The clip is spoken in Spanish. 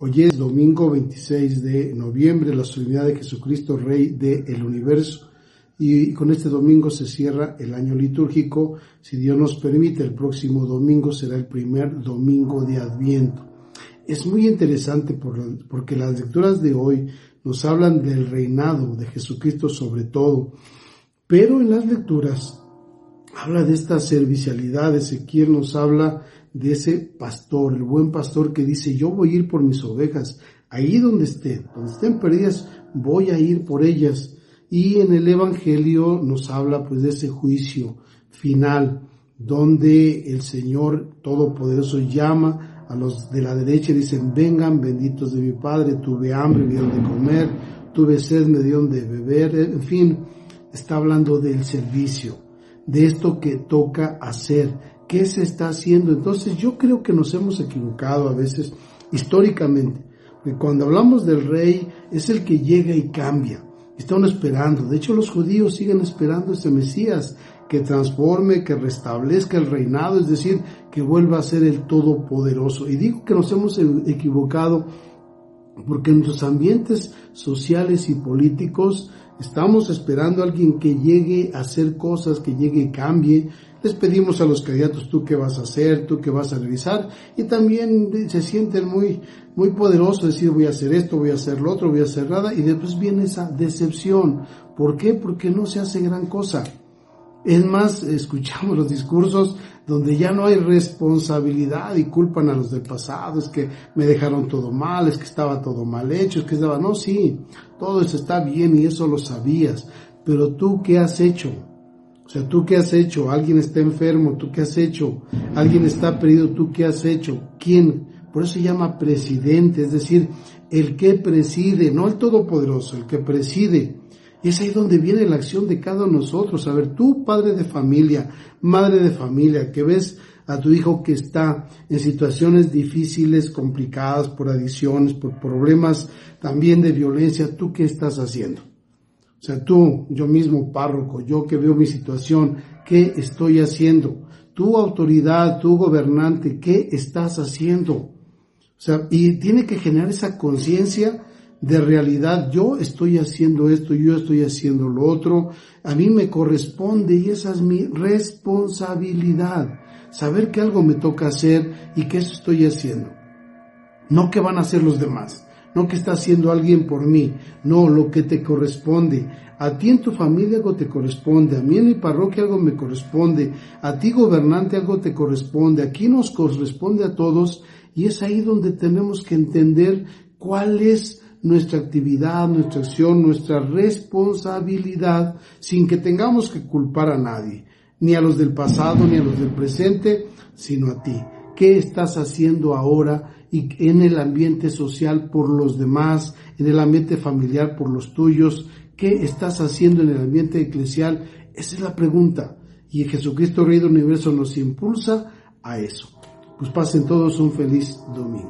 Hoy es domingo 26 de noviembre, la solemnidad de Jesucristo, Rey del universo. Y con este domingo se cierra el año litúrgico. Si Dios nos permite, el próximo domingo será el primer domingo de Adviento. Es muy interesante porque las lecturas de hoy nos hablan del reinado de Jesucristo sobre todo. Pero en las lecturas habla de esta servicialidad. Ezequiel nos habla de ese pastor, el buen pastor que dice, yo voy a ir por mis ovejas, ahí donde estén, donde estén perdidas, voy a ir por ellas. Y en el Evangelio nos habla pues de ese juicio final, donde el Señor Todopoderoso llama a los de la derecha y dicen, vengan benditos de mi Padre, tuve hambre, me dieron de comer, tuve sed, me dieron de beber, en fin, está hablando del servicio, de esto que toca hacer, qué se está haciendo. Entonces yo creo que nos hemos equivocado a veces históricamente. Porque cuando hablamos del rey es el que llega y cambia. Están esperando. De hecho los judíos siguen esperando ese Mesías que transforme, que restablezca el reinado, es decir, que vuelva a ser el todopoderoso. Y digo que nos hemos equivocado porque en los ambientes sociales y políticos estamos esperando a alguien que llegue a hacer cosas, que llegue y cambie, les pedimos a los candidatos tú qué vas a hacer, tú qué vas a realizar y también se sienten muy, muy poderosos decir voy a hacer esto, voy a hacer lo otro, voy a hacer nada y después viene esa decepción. ¿Por qué? Porque no se hace gran cosa. Es más, escuchamos los discursos donde ya no hay responsabilidad y culpan a los del pasado, es que me dejaron todo mal, es que estaba todo mal hecho, es que estaba, no, sí, todo eso está bien y eso lo sabías, pero tú qué has hecho? O sea, ¿tú qué has hecho? Alguien está enfermo, ¿tú qué has hecho? Alguien está perdido, ¿tú qué has hecho? ¿Quién? Por eso se llama presidente, es decir, el que preside, no el todopoderoso, el que preside. Es ahí donde viene la acción de cada uno de nosotros. A ver, tú, padre de familia, madre de familia, que ves a tu hijo que está en situaciones difíciles, complicadas por adicciones, por problemas también de violencia, ¿tú qué estás haciendo? O sea, tú, yo mismo párroco, yo que veo mi situación, ¿qué estoy haciendo? Tu autoridad, tu gobernante, ¿qué estás haciendo? O sea, y tiene que generar esa conciencia de realidad. Yo estoy haciendo esto, yo estoy haciendo lo otro. A mí me corresponde y esa es mi responsabilidad. Saber que algo me toca hacer y que eso estoy haciendo. No que van a hacer los demás no que está haciendo alguien por mí, no, lo que te corresponde. A ti en tu familia algo te corresponde, a mí en mi parroquia algo me corresponde, a ti gobernante algo te corresponde, aquí nos corresponde a todos y es ahí donde tenemos que entender cuál es nuestra actividad, nuestra acción, nuestra responsabilidad, sin que tengamos que culpar a nadie, ni a los del pasado, ni a los del presente, sino a ti. ¿Qué estás haciendo ahora y en el ambiente social por los demás, en el ambiente familiar por los tuyos? ¿Qué estás haciendo en el ambiente eclesial? Esa es la pregunta. Y Jesucristo Rey del Universo nos impulsa a eso. Pues pasen todos un feliz domingo.